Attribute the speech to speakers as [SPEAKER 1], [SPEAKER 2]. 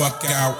[SPEAKER 1] fuck out.